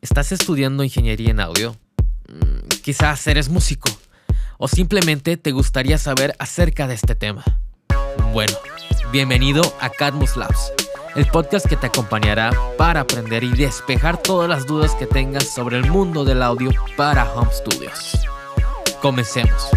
¿Estás estudiando ingeniería en audio? Mm, quizás eres músico. O simplemente te gustaría saber acerca de este tema. Bueno, bienvenido a Cadmus Labs, el podcast que te acompañará para aprender y despejar todas las dudas que tengas sobre el mundo del audio para home studios. Comencemos.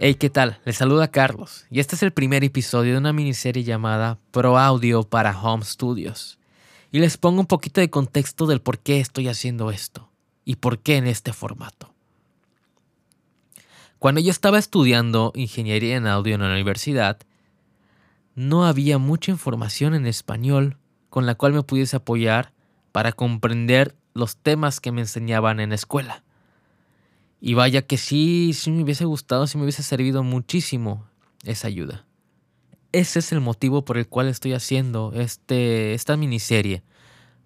Hey, ¿qué tal? Les saluda Carlos y este es el primer episodio de una miniserie llamada Pro Audio para Home Studios. Y les pongo un poquito de contexto del por qué estoy haciendo esto y por qué en este formato. Cuando yo estaba estudiando ingeniería en audio en la universidad, no había mucha información en español con la cual me pudiese apoyar para comprender los temas que me enseñaban en la escuela. Y vaya que sí, sí me hubiese gustado, sí me hubiese servido muchísimo esa ayuda. Ese es el motivo por el cual estoy haciendo este, esta miniserie,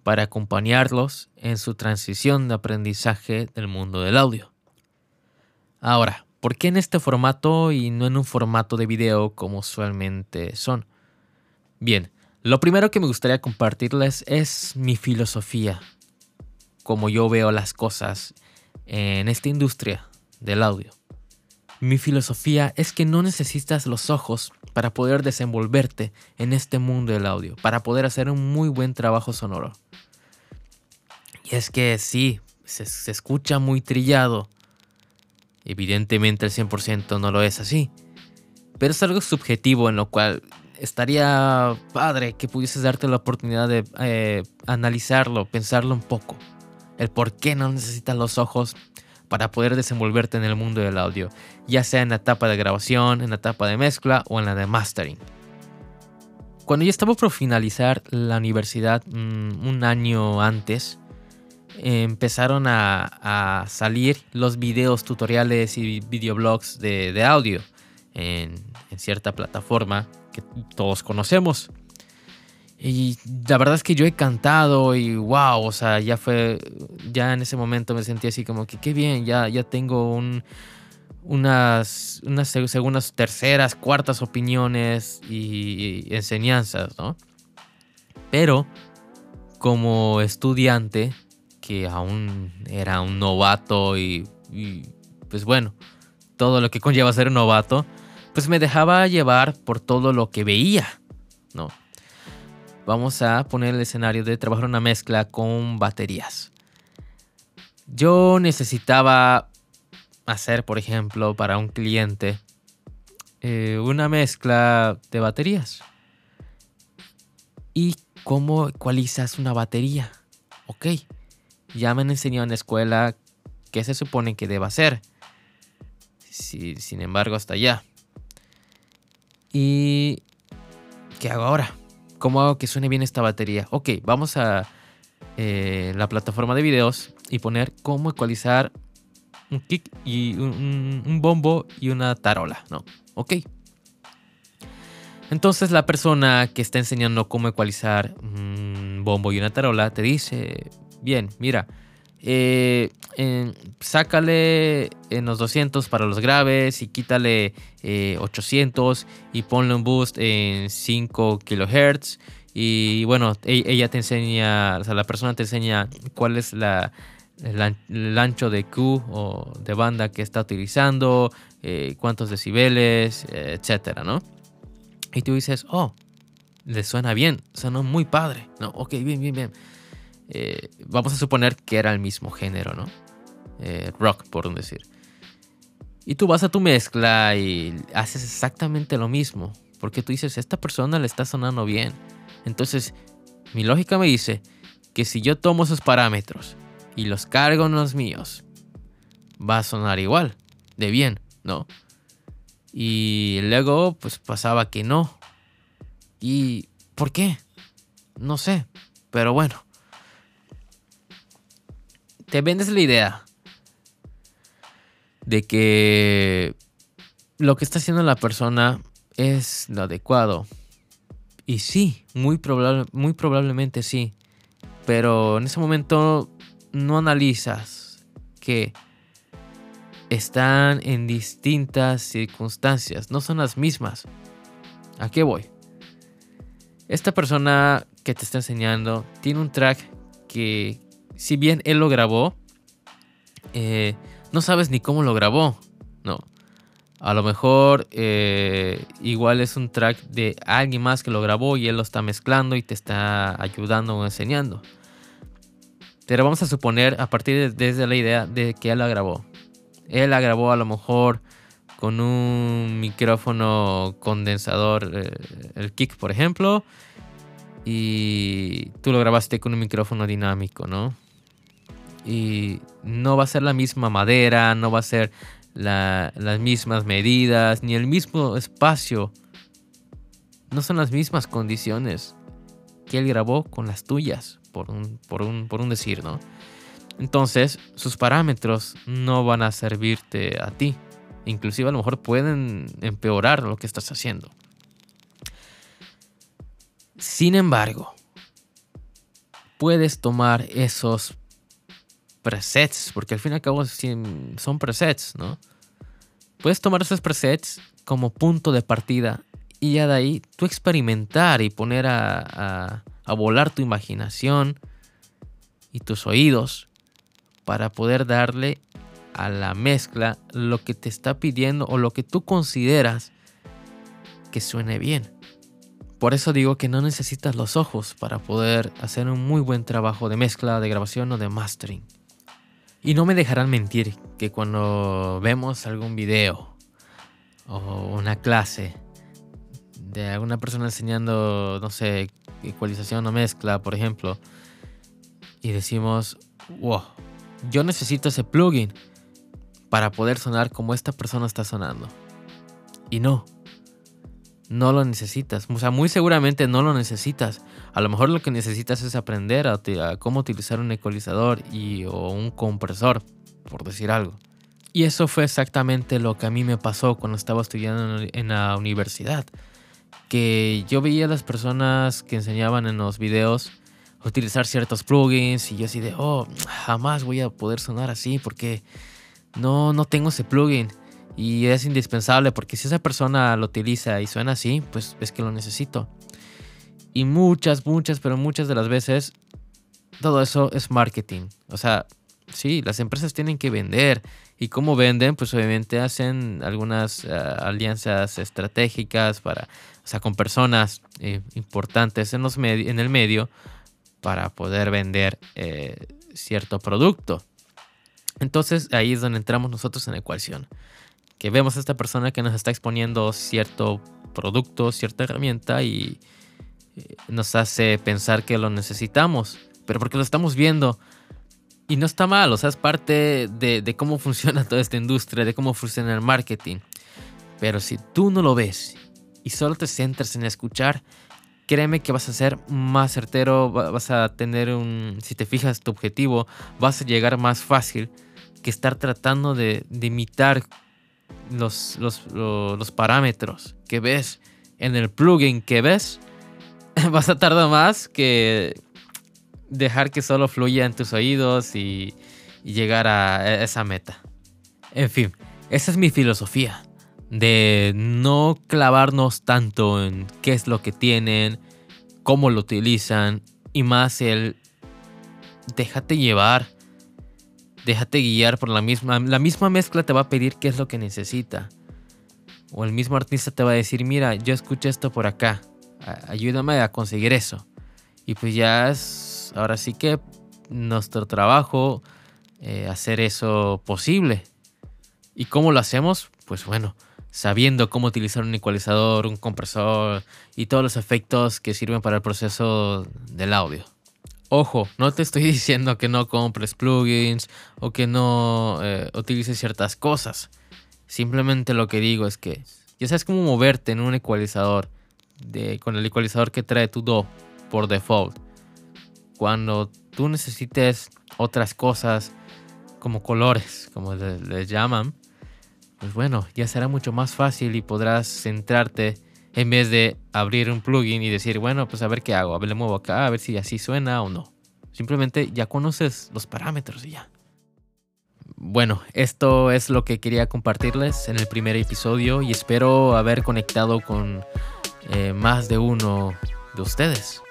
para acompañarlos en su transición de aprendizaje del mundo del audio. Ahora, ¿por qué en este formato y no en un formato de video como usualmente son? Bien, lo primero que me gustaría compartirles es mi filosofía, como yo veo las cosas en esta industria del audio. Mi filosofía es que no necesitas los ojos para poder desenvolverte en este mundo del audio, para poder hacer un muy buen trabajo sonoro. Y es que sí, se, escucha muy trillado. Evidentemente el 100% no lo es así. Pero es algo subjetivo en lo cual estaría padre que pudieses darte la oportunidad de eh, analizarlo, pensarlo un poco el por qué no necesitas los ojos para poder desenvolverte en el mundo del audio, ya sea en la etapa de grabación, en la etapa de mezcla o en la de mastering. Cuando yo estaba por finalizar la universidad mm, un año antes, empezaron a, salir los videos tutoriales y videoblogs de, de audio en, en cierta plataforma que todos conocemos. Y la verdad es que yo he cantado y wow, o sea, ya fue, ya en ese momento me sentí así como que qué bien, ya, ya tengo un, unas, unas segundas, terceras, cuartas opiniones y, enseñanzas, ¿no? Pero como estudiante, que aún era un novato y, y pues bueno, todo lo que conlleva ser un novato, pues me dejaba llevar por todo lo que veía, ¿no? Vamos a poner el escenario de trabajar una mezcla con baterías. Yo necesitaba hacer, por ejemplo, para un cliente eh, una mezcla de baterías. ¿Y cómo ecualizas una batería? Ok, ya me han enseñado en la escuela qué se supone que deba hacer. sin embargo, hasta allá. ¿Y qué hago ahora? ¿Cómo hago que suene bien esta batería? Ok, vamos a eh, la plataforma de videos y poner cómo ecualizar un kick y un, bombo y una tarola, ¿no? Ok. Entonces la persona que está enseñando cómo ecualizar un bombo y una tarola te dice, bien, mira, eh, sácale en los 200 para los graves y quítale 800 eh, y ponle un boost en 5 kHz. Y bueno, e, ella te enseña, o sea, la persona te enseña cuál es la, el, ancho de Q o de banda que está utilizando, eh, cuántos decibeles, etcétera, ¿no? Y tú dices, oh, le suena bien, suena muy padre. No, ok, bien, bien, bien. Eh, vamos a suponer que era el mismo género, ¿no? Eh, rock, por decir. Y tú vas a tu mezcla y haces exactamente lo mismo. Porque tú dices, esta persona le está sonando bien. Entonces, mi lógica me dice que si yo tomo esos parámetros y los cargo en los míos, va a sonar igual, de bien, ¿no? Y luego, pues pasaba que no. ¿Y por qué? No sé, pero bueno te vendes la idea de que lo que está haciendo la persona es lo adecuado. Y sí, muy, muy probablemente sí. Pero en ese momento no analizas que están en distintas circunstancias, no son las mismas. ¿A qué voy? Esta persona que te está enseñando tiene un track que, si bien él lo grabó, eh, no sabes ni cómo lo grabó, ¿no? A lo mejor eh, igual es un track de alguien más que lo grabó y él lo está mezclando y te está ayudando o enseñando. Pero vamos a suponer a partir de, desde la idea de que él la grabó. Él la grabó a lo mejor con un micrófono condensador, eh, el kick por ejemplo, y tú lo grabaste con un micrófono dinámico, ¿no? Y no va a ser la misma madera, no va a ser las mismas medidas, ni el mismo espacio. No son las mismas condiciones que él grabó con las tuyas, por un, por un, por un decir, ¿no? Entonces, sus parámetros no van a servirte a ti. Inclusive a lo mejor pueden empeorar lo que estás haciendo. Sin embargo, puedes tomar esos presets, porque al fin y al cabo son presets, ¿no? Puedes tomar esos presets como punto de partida y ya de ahí tú experimentar y poner a, a, volar tu imaginación y tus oídos para poder darle a la mezcla lo que te está pidiendo o lo que tú consideras que suene bien. Por eso digo que no necesitas los ojos para poder hacer un muy buen trabajo de mezcla, de grabación o de mastering. Y no me dejarán mentir que cuando vemos algún video o una clase de alguna persona enseñando, no sé, ecualización o mezcla, por ejemplo, y decimos, wow, yo necesito ese plugin para poder sonar como esta persona está sonando. Y no, no lo necesitas. O sea, muy seguramente no lo necesitas. A lo mejor lo que necesitas es aprender a, cómo utilizar un ecualizador y, o un compresor, por decir algo. Y eso fue exactamente lo que a mí me pasó cuando estaba estudiando en la universidad. Que yo veía a las personas que enseñaban en los videos utilizar ciertos plugins y yo así de, oh, jamás voy a poder sonar así porque no, no tengo ese plugin. Y es indispensable porque si esa persona lo utiliza y suena así, pues es que lo necesito. Y muchas, muchas, pero muchas de las veces todo eso es marketing. O sea, sí, las empresas tienen que vender. ¿Y cómo venden? Pues obviamente hacen algunas eh, alianzas estratégicas para, o sea, con personas eh, importantes en, los en el medio para poder vender eh, cierto producto. Entonces ahí es donde entramos nosotros en la ecuación que vemos a esta persona que nos está exponiendo cierto producto, cierta herramienta y nos hace pensar que lo necesitamos, pero porque lo estamos viendo. Y no está mal, o sea, es parte de, cómo funciona toda esta industria, de cómo funciona el marketing. Pero si tú no lo ves y solo te centras en escuchar, créeme que vas a ser más certero, vas a tener un, si te fijas tu objetivo, vas a llegar más fácil que estar tratando de, imitar los, los, parámetros que ves en el plugin que ves, vas a tardar más que dejar que solo fluya en tus oídos y, llegar a esa meta. En fin, esa es mi filosofía. De no clavarnos tanto en qué es lo que tienen, cómo lo utilizan y más el déjate llevar Déjate guiar por la misma. La misma mezcla te va a pedir qué es lo que necesita. O el mismo artista te va a decir, mira, yo escuché esto por acá. Ayúdame a conseguir eso. Y pues ya es ahora sí que nuestro trabajo eh, hacer eso posible. ¿Y cómo lo hacemos? Pues bueno, sabiendo cómo utilizar un ecualizador, un compresor y todos los efectos que sirven para el proceso del audio. Ojo, no te estoy diciendo que no compres plugins o que no eh, utilices ciertas cosas. Simplemente lo que digo es que ya sabes cómo moverte en un ecualizador de, con el ecualizador que trae tu Do por default. Cuando tú necesites otras cosas como colores, como les llaman, pues bueno, ya será mucho más fácil y podrás centrarte en vez de abrir un plugin y decir, bueno, pues a ver qué hago, a le muevo acá, a ver si así suena o no. Simplemente ya conoces los parámetros y ya. Bueno, esto es lo que quería compartirles en el primer episodio y espero haber conectado con eh, más de uno de ustedes.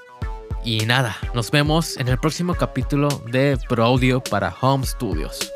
Y nada, nos vemos en el próximo capítulo de Pro Audio para Home Studios.